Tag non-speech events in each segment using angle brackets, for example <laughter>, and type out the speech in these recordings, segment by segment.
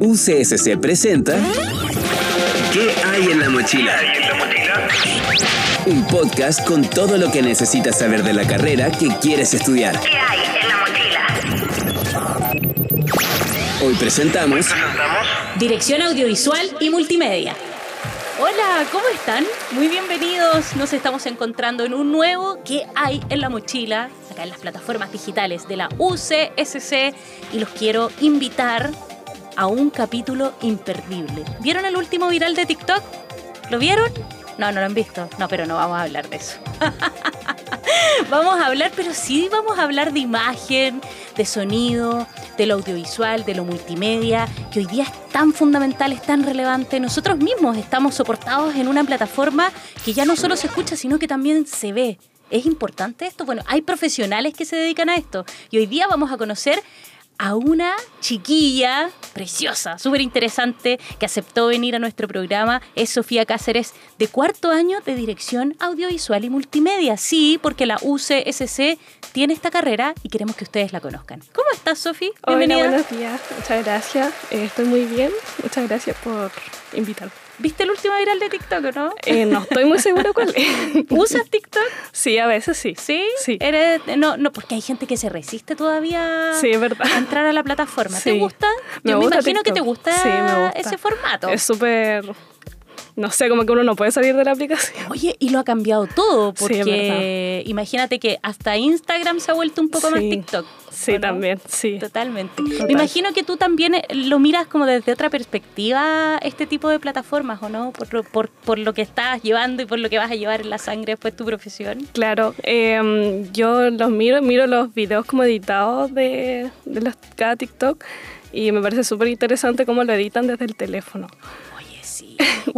UCSC presenta ¿Qué hay en la mochila? Un podcast con todo lo que necesitas saber de la carrera que quieres estudiar. ¿Qué hay en la mochila? Hoy presentamos Dirección Audiovisual y Multimedia. Hola, ¿cómo están? Muy bienvenidos. Nos estamos encontrando en un nuevo ¿Qué hay en la mochila? En las plataformas digitales de la UCSC y los quiero invitar a un capítulo imperdible. ¿Vieron el último viral de TikTok? ¿Lo vieron? No, no lo han visto. No, pero no vamos a hablar de eso. <laughs> vamos a hablar, pero sí vamos a hablar de imagen, de sonido, de lo audiovisual, de lo multimedia, que hoy día es tan fundamental, es tan relevante. Nosotros mismos estamos soportados en una plataforma que ya no solo se escucha, sino que también se ve. ¿Es importante esto? Bueno, hay profesionales que se dedican a esto. Y hoy día vamos a conocer a una chiquilla preciosa, súper interesante, que aceptó venir a nuestro programa. Es Sofía Cáceres, de cuarto año de Dirección Audiovisual y Multimedia. Sí, porque la UCSC tiene esta carrera y queremos que ustedes la conozcan. ¿Cómo estás, Sofi? Bienvenida. Hola, buenos días. Muchas gracias. Eh, estoy muy bien. Muchas gracias por invitarme. ¿Viste el último viral de TikTok o no? Eh, no estoy muy segura cuál es. <laughs> ¿Usas TikTok? Sí, a veces sí. ¿Sí? Sí. Eres, no, no, porque hay gente que se resiste todavía Sí, es verdad. a entrar a la plataforma. ¿Te gusta? Me Yo me gusta imagino que te gusta, Sí, me gusta. ese formato. Es súper... No sé, como que uno no puede salir de la aplicación. Oye, y lo ha cambiado todo, Sí, porque imagínate que hasta Instagram se ha vuelto un poco más. TikTok. Sí, ¿o no? también, sí. Totalmente. Total. Me imagino que tú también eh, lo miras como desde otra perspectiva, este tipo de plataformas, ¿o no? Por, lo- por, por lo que estás llevando y por lo que vas a llevar en la sangre después de tu profesión. Claro, eh, yo los miro, miro los videos como editados de, de los, cada TikTok y me parece súper interesante cómo lo editan desde el teléfono.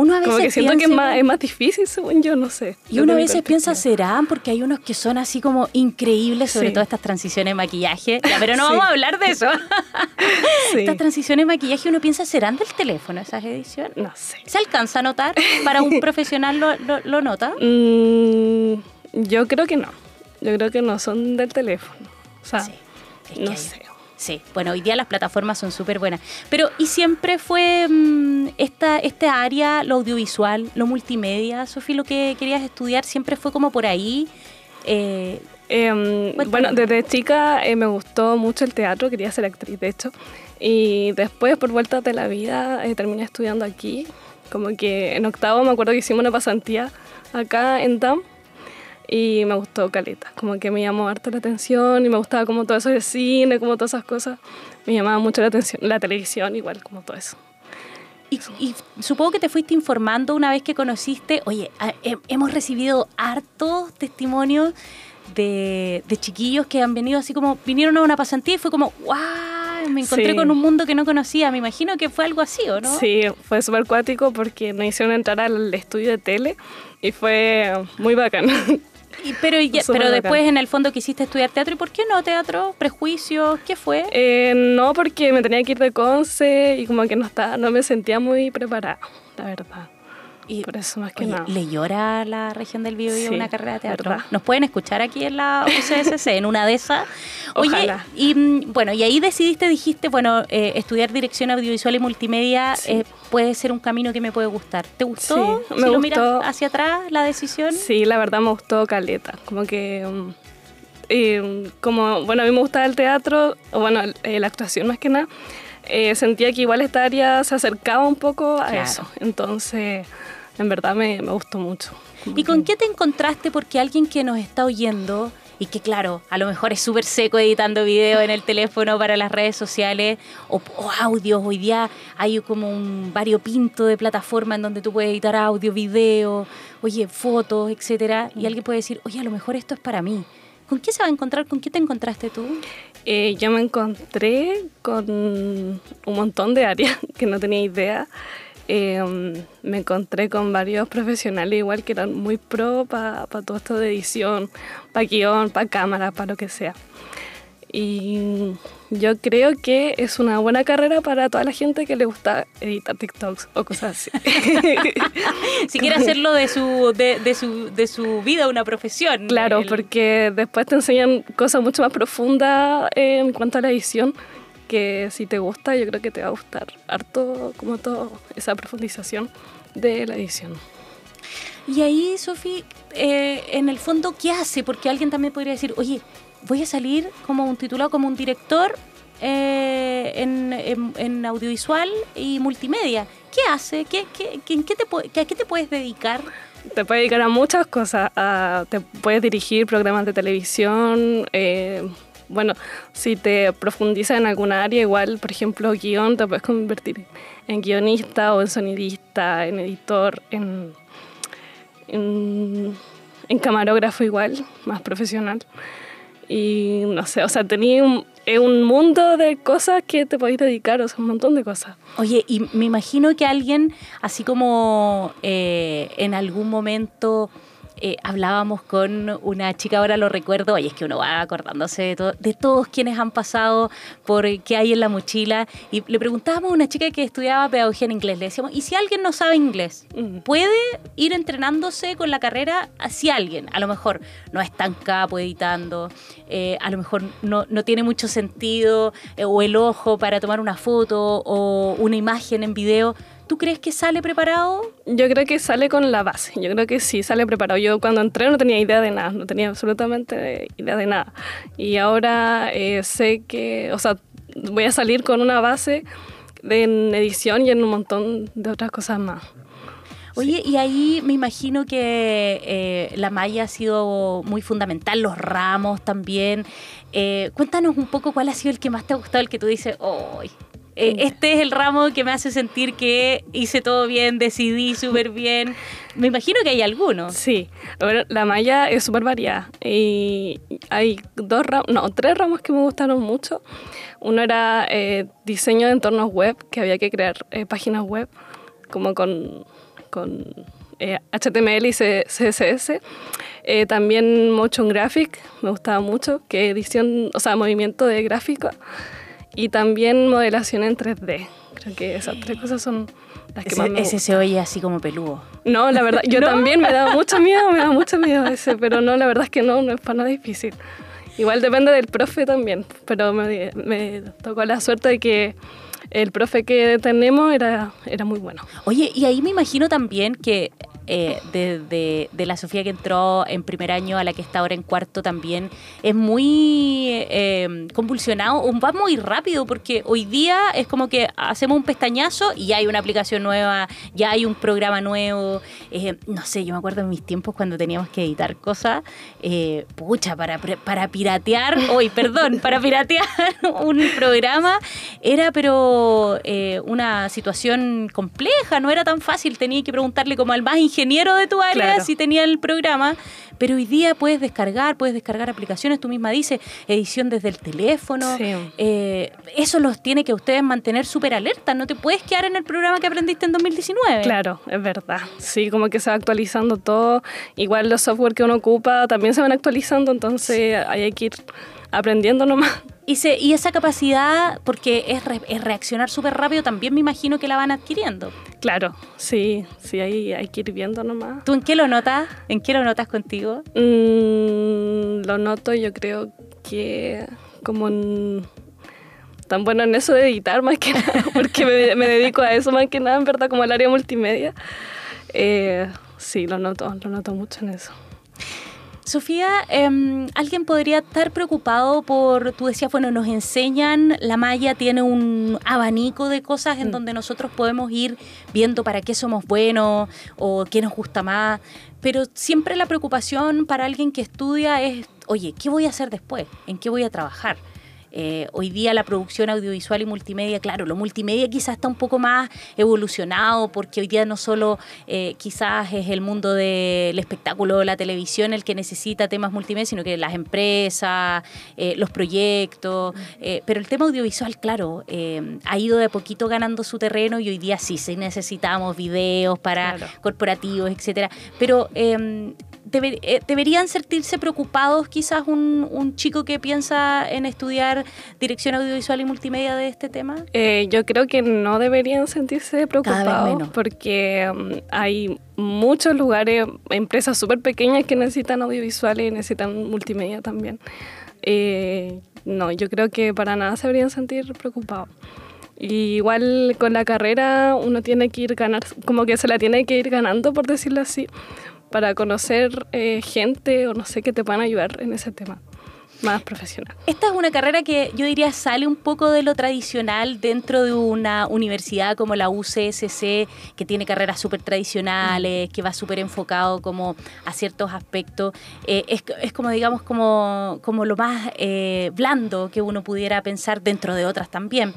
Uno a veces Como que siento que es más, es más difícil, según yo, no sé. Y uno a veces piensa, serán, porque hay unos que son así como increíbles, sobre Sí. todo estas transiciones de maquillaje. Ya, pero no <laughs> Sí. vamos a hablar de eso. <laughs> Sí. Estas transiciones de maquillaje, uno piensa, ¿serán del teléfono esas ediciones? No sé. ¿Se alcanza a notar? ¿Para un <laughs> profesional lo, lo- lo nota? Mm, yo creo que no. Yo creo que no son del teléfono. O sea, no sé. Sí, bueno, hoy día las plataformas son súper buenas. Pero, ¿y siempre fue mm, esta, esta área, lo audiovisual, lo multimedia, Sofía, lo que querías estudiar? ¿Siempre fue como por ahí? Eh, Em, bueno, desde chica eh, me gustó mucho el teatro, quería ser actriz, de hecho. Y después, por vueltas de la vida, eh, terminé estudiando aquí. Como que en octavo me acuerdo que hicimos una pasantía acá en DAM y me gustó Caleta. Como que me llamó harto la atención y me gustaba como todo eso de cine, como todas esas cosas. Me llamaba mucho la atención. La televisión igual, como todo eso. Y, y supongo que te fuiste informando una vez que conociste, oye, a- he- hemos recibido hartos testimonios de, de chiquillos que han venido así como, vinieron a una pasantía y fue como, wow, me encontré Sí. con un mundo que no conocía. Me imagino que fue algo así, ¿o no? Sí, fue súper cuático porque nos hicieron entrar al estudio de tele y fue muy bacán. <laughs> Y- pero, ya- Súper pero después en el fondo quisiste estudiar teatro. ¿Y por qué no teatro? ¿Prejuicios? ¿Qué fue? Eh, no, porque me tenía que ir de Conce y como que no, estaba, no me sentía muy preparada, la verdad. Y, Por eso más que oye, nada. ¿Le llora la región del Biobío Sí, una carrera de teatro? verdad. Nos pueden escuchar aquí en la UCSC, en una de esas. Oye, Ojalá. y mm, bueno, y ahí decidiste, dijiste, bueno, eh, estudiar dirección audiovisual y multimedia Sí. eh, puede ser un camino que me puede gustar. ¿Te gustó? Sí, si me lo miras gustó. hacia atrás, la decisión. Sí, la verdad me gustó Caleta. Como que, um, eh, como, bueno, a mí me gustaba el teatro, o bueno, eh, la actuación más que nada. sentía que igual esta área se acercaba un poco a Claro. eso. Entonces, en verdad me, me gustó mucho. ¿Y con qué te encontraste? Porque alguien que nos está oyendo y que claro, a lo mejor es súper seco editando video en el teléfono para las redes sociales o, o audios, hoy día hay como un variopinto de plataformas en donde tú puedes editar audio, video, oye, fotos, etcétera, y alguien puede decir, oye, a lo mejor esto es para mí. ¿Con qué se va a encontrar? ¿Con qué te encontraste tú? Eh, yo me encontré con un montón de áreas <laughs> que no tenía idea. Eh, me encontré con varios profesionales igual que eran muy pro para todo esto de edición, para guion, para cámara, para lo que sea. Y yo creo que es una buena carrera para toda la gente que le gusta editar TikToks o cosas así. <laughs> Si quiere hacerlo de su, de, de su, de su vida una profesión. Claro, el- porque después te enseñan cosas mucho más profundas en cuanto a la edición que si te gusta, yo creo que te va a gustar harto como todo esa profundización de la edición. Y ahí, Sofi, eh, en el fondo, ¿qué hace? Porque alguien también podría decir, oye, voy a salir como un titulado, como un director eh, en, en- en audiovisual y multimedia. ¿Qué hace? ¿Qué, qué, qué- qué te, ¿A qué te puedes dedicar? Te puedes dedicar a muchas cosas. a- te puedes dirigir programas de televisión. eh, bueno, si te profundizas en alguna área, igual, por ejemplo, guion, te puedes convertir en guionista o en sonidista, en editor, en, en, camarógrafo igual, más profesional. Y no sé, o sea, tenía un, es un mundo de cosas que te podéis dedicar, o sea, un montón de cosas. Oye, y me imagino que alguien, así como eh, en algún momento eh, hablábamos con una chica, ahora lo recuerdo, oye, es que uno va acordándose de, to- de todos quienes han pasado por qué hay en la mochila, y le preguntábamos a una chica que estudiaba pedagogía en inglés, le decíamos, ¿y si alguien no sabe inglés? ¿Puede ir entrenándose con la carrera hacia alguien? A lo mejor no es tan capo editando, eh, a lo mejor no, no tiene mucho sentido eh, o el ojo para tomar una foto o una imagen en video. ¿Tú crees que sale preparado? Yo creo que sale con la base. Yo creo que sí sale preparado. Yo cuando entré no tenía idea de nada, no tenía absolutamente idea de nada. Y ahora eh, sé que, o sea, voy a salir con una base de, en edición y en un montón de otras cosas más. Oye, y ahí me imagino que eh, la malla ha sido muy fundamental, los ramos también. Eh, cuéntanos un poco cuál ha sido el que más te ha gustado, el que tú dices, hoy. este es el ramo que me hace sentir que hice todo bien, decidí súper bien. Me imagino que hay algunos. Sí, Bueno, la malla es súper variada. Y hay dos ramos, no, tres ramos que me gustaron mucho. Uno era eh, diseño de entornos web, que había que crear eh, páginas web como con, con eh, HTML y CSS. Eh, también motion graphic, me gustaba mucho, que edición, o sea, movimiento de gráfico. Y también modelación en 3D. Creo que esas tres cosas son las que más Ese, me ese se oye así como peludo. no, la verdad, yo <laughs> también me da mucho miedo, me da mucho miedo ese, pero no, la verdad es que no, no es para nada difícil. Igual depende del profe también, pero me, me tocó la suerte de que el profe que tenemos era, era muy bueno. Oye, y ahí me imagino también que eh, de, de- de la Sofía que entró en primer año a la que está ahora en cuarto también es muy eh, convulsionado, va muy rápido, porque hoy día es como que hacemos un pestañazo y ya hay una aplicación nueva, ya hay un programa nuevo. eh, no sé, yo me acuerdo en mis tiempos cuando teníamos que editar cosas, eh, pucha, para, para piratear, hoy, <laughs> perdón, para piratear <laughs> un programa era pero eh, una situación compleja, no era tan fácil, tenía que preguntarle como al más ingeniero de tu área Claro. si tenía el programa, pero hoy día puedes descargar, puedes descargar aplicaciones, tú misma dices, edición desde el teléfono, Sí. eh, eso los tiene que ustedes mantener súper alerta, no te puedes quedar en el programa que aprendiste en 2019. Claro, es verdad. Sí, como que se va actualizando todo. Igual los software que uno ocupa también se van actualizando, entonces hay que ir aprendiendo nomás. Y, se, y esa capacidad, porque es, re- es reaccionar súper rápido, también me imagino que la van adquiriendo. Claro, sí, sí, hay, hay que ir viendo nomás. ¿Tú en qué lo notas? ¿En qué lo notas contigo? Mm, lo noto, yo creo que como en- tan bueno en eso de editar más que <laughs> nada, porque me, me dedico a eso más que nada, en verdad, como al área multimedia. Eh, sí, lo noto, lo noto mucho en eso. Sofía, em, alguien podría estar preocupado por, tú decías, bueno, nos enseñan, la malla tiene un abanico de cosas en donde nosotros podemos ir viendo para qué somos buenos o qué nos gusta más, pero siempre la preocupación para alguien que estudia es, oye, ¿qué voy a hacer después? ¿En qué voy a trabajar? Eh, hoy día la producción audiovisual y multimedia, claro, lo multimedia quizás está un poco más evolucionado porque hoy día no solo eh, quizás es el mundo del espectáculo, la televisión el que necesita temas multimedia, sino que las empresas, eh, los proyectos, pero el tema audiovisual, claro, ha ido de a poquito ganando su terreno y hoy día sí, sí necesitamos videos para Claro. corporativos, etcétera, pero... Deber- eh, ¿Deberían sentirse preocupados quizás un, un chico que piensa en estudiar dirección audiovisual y multimedia de este tema? Eh, yo creo que no deberían sentirse preocupados menos. porque mm, hay muchos lugares, empresas súper pequeñas que necesitan audiovisuales y necesitan multimedia también. Eh, no, yo creo que para nada se deberían sentir preocupados. Y igual con la carrera uno tiene que ir ganar, como que se la tiene que ir ganando, por decirlo así, para conocer eh, gente o no sé que te puedan ayudar en ese tema más profesional. Esta es una carrera que yo diría sale un poco de lo tradicional dentro de una universidad como la UCSC, que tiene carreras súper tradicionales, que va súper enfocado como a ciertos aspectos. Eh, es, es, como, digamos, como, como lo más eh, blando que uno pudiera pensar dentro de otras también.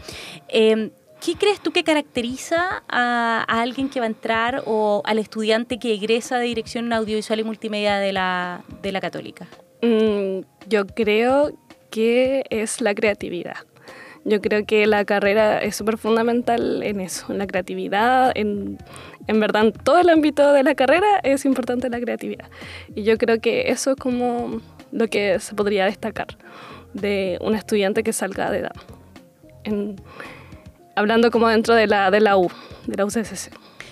Eh, ¿Qué crees tú que caracteriza a, a, alguien que va a entrar o al estudiante que egresa de dirección audiovisual y multimedia de la, de la católica? Mm, yo creo que es la creatividad. Yo creo que la carrera es súper fundamental en eso, en la creatividad, en, en verdad en todo el ámbito de la carrera es importante la creatividad. Y yo creo que eso es como lo que se podría destacar de un estudiante que salga de edad. En, hablando como dentro de la, de la U, de la UCSC.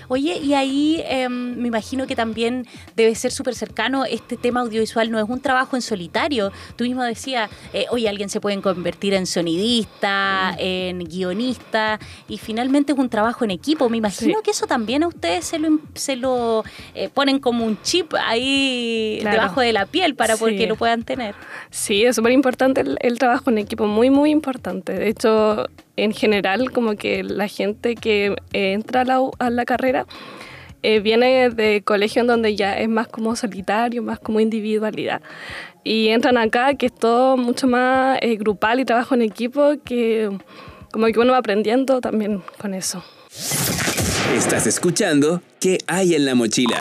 Oye, y ahí eh, me imagino que también debe ser súper cercano este tema audiovisual, no es un trabajo en solitario. Tú mismo decías, eh, oye, alguien se puede convertir en sonidista, en guionista, y finalmente es un trabajo en equipo. Me imagino sí. que eso también a ustedes se lo, se lo eh, ponen como un chip ahí claro. debajo de la piel para sí. que lo puedan tener. Sí, es súper importante el, el trabajo en equipo, muy, muy importante. De hecho, en general, como que la gente que entra a la, a la carrera eh, viene de colegio en donde ya es más como solitario, más como individualidad. Y entran acá, que es todo mucho más eh, grupal y trabajo en equipo, que como que uno va aprendiendo también con eso. Estás escuchando ¿Qué hay en la mochila?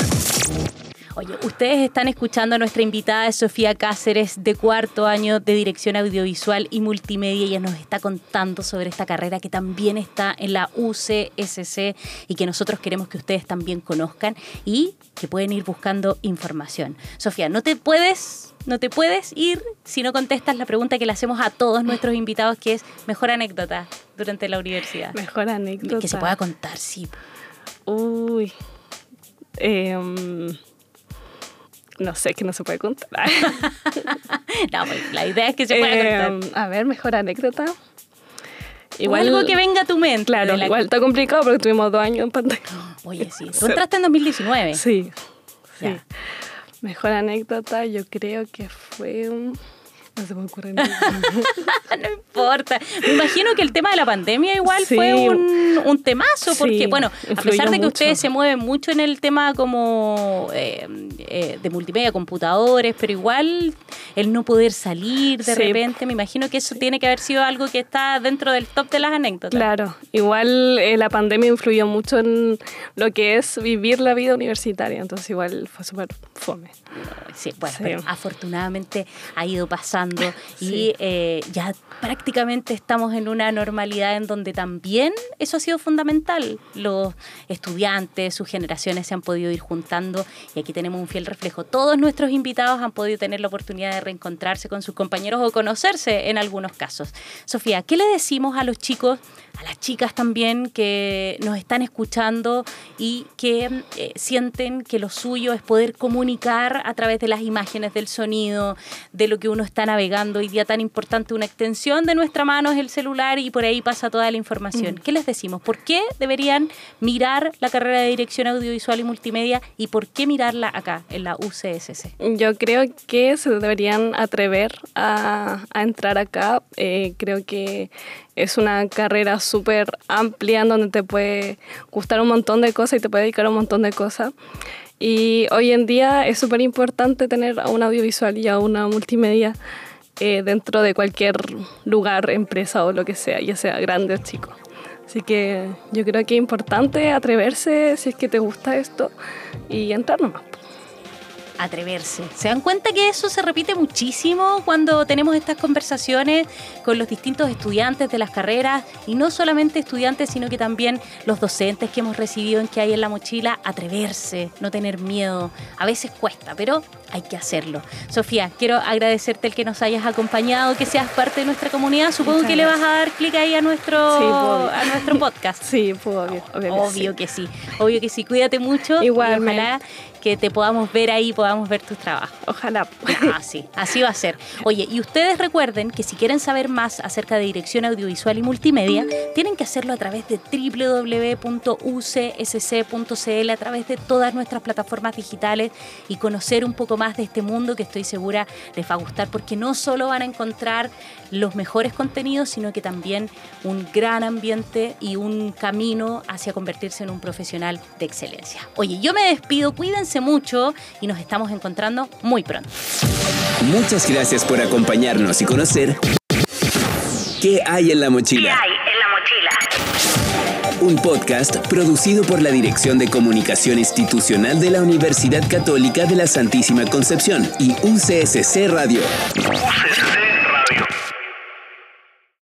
Oye, ustedes están escuchando a nuestra invitada Sofía Cáceres de cuarto año de Dirección Audiovisual y Multimedia. Ella nos está contando sobre esta carrera que también está en la UCSC y que nosotros queremos que ustedes también conozcan y que pueden ir buscando información. Sofía, no te puedes, no te puedes ir si no contestas la pregunta que le hacemos a todos nuestros invitados, que es mejor anécdota durante la universidad. Mejor anécdota. Que se pueda contar, sí. Uy. Eh, no sé, que no se puede contar. <laughs> <laughs> no, pues, la idea es que se pueda eh, contar. A ver, mejor anécdota. Igual, o algo que venga a tu mente. Claro, la... igual está complicado porque tuvimos dos años en pantalla. <laughs> Oye, sí. Tú entraste en 2019. Sí, sí. Ya. Mejor anécdota, yo creo que fue un... No se me ocurre nada. <laughs> no importa. Me imagino que el tema de la pandemia igual sí. fue un, un, temazo, porque, sí, bueno, a pesar de que mucho. ustedes se mueven mucho en el tema como eh, eh, de multimedia, computadores, pero igual el no poder salir de sí. repente, me imagino que eso tiene que haber sido algo que está dentro del top de las anécdotas. Claro, igual eh, la pandemia influyó mucho en lo que es vivir la vida universitaria, entonces igual fue súper fome. Sí, bueno, pero afortunadamente ha ido pasando y eh, ya prácticamente estamos en una normalidad en donde también eso ha sido fundamental. Los estudiantes, sus generaciones se han podido ir juntando y aquí tenemos un fiel reflejo. Todos nuestros invitados han podido tener la oportunidad de reencontrarse con sus compañeros o conocerse en algunos casos. Sofía, ¿qué le decimos a los chicos, a las chicas también que nos están escuchando y que eh, sienten que lo suyo es poder comunicar a través de las imágenes, del sonido, de lo que uno está navegando. Hoy día tan importante, una extensión de nuestra mano es el celular y por ahí pasa toda la información. Mm. ¿Qué les decimos? ¿Por qué deberían mirar la carrera de dirección audiovisual y multimedia y por qué mirarla acá, en la UCSC? Yo creo que se deberían atrever a, a entrar acá. Eh, creo que es una carrera súper amplia en donde te puede gustar un montón de cosas y te puede dedicar a un montón de cosas. Y hoy en día es súper importante tener a un audiovisual y a una multimedia eh, dentro de cualquier lugar, empresa o lo que sea, ya sea grande o chico. Así que yo creo que es importante atreverse si es que te gusta esto y entrar nomás atreverse. ¿Se dan cuenta que eso se repite muchísimo cuando tenemos estas conversaciones con los distintos estudiantes de las carreras? Y no solamente estudiantes, sino que también los docentes que hemos recibido en que hay en la mochila. Atreverse, no tener miedo. A veces cuesta, pero hay que hacerlo. Sofía, quiero agradecerte el que nos hayas acompañado, que seas parte de nuestra comunidad. Supongo Muchas que gracias. le vas a dar clic ahí a nuestro, sí, a nuestro podcast. Sí, obvio. Obvio, obvio que, sí. que, sí. Obvio que sí. Cuídate mucho. Igual. Ojalá que te podamos ver ahí, podamos ver tus trabajos. Ojalá. <laughs> Ah, sí, así va a ser. Oye, y ustedes recuerden que si quieren saber más acerca de dirección audiovisual y multimedia, tienen que hacerlo a través de www.ucsc.cl, a través de todas nuestras plataformas digitales y conocer un poco más de este mundo que estoy segura les va a gustar, porque no solo van a encontrar los mejores contenidos, sino que también un gran ambiente y un camino hacia convertirse en un profesional de excelencia. Oye, yo me despido, cuídense mucho y nos estamos encontrando muy pronto. Muchas gracias por acompañarnos y conocer qué hay en la ¿Qué mochila. hay en la mochila? Un podcast producido por la Dirección de Comunicación Institucional de la Universidad Católica de la Santísima Concepción y UCSC Radio. UCSC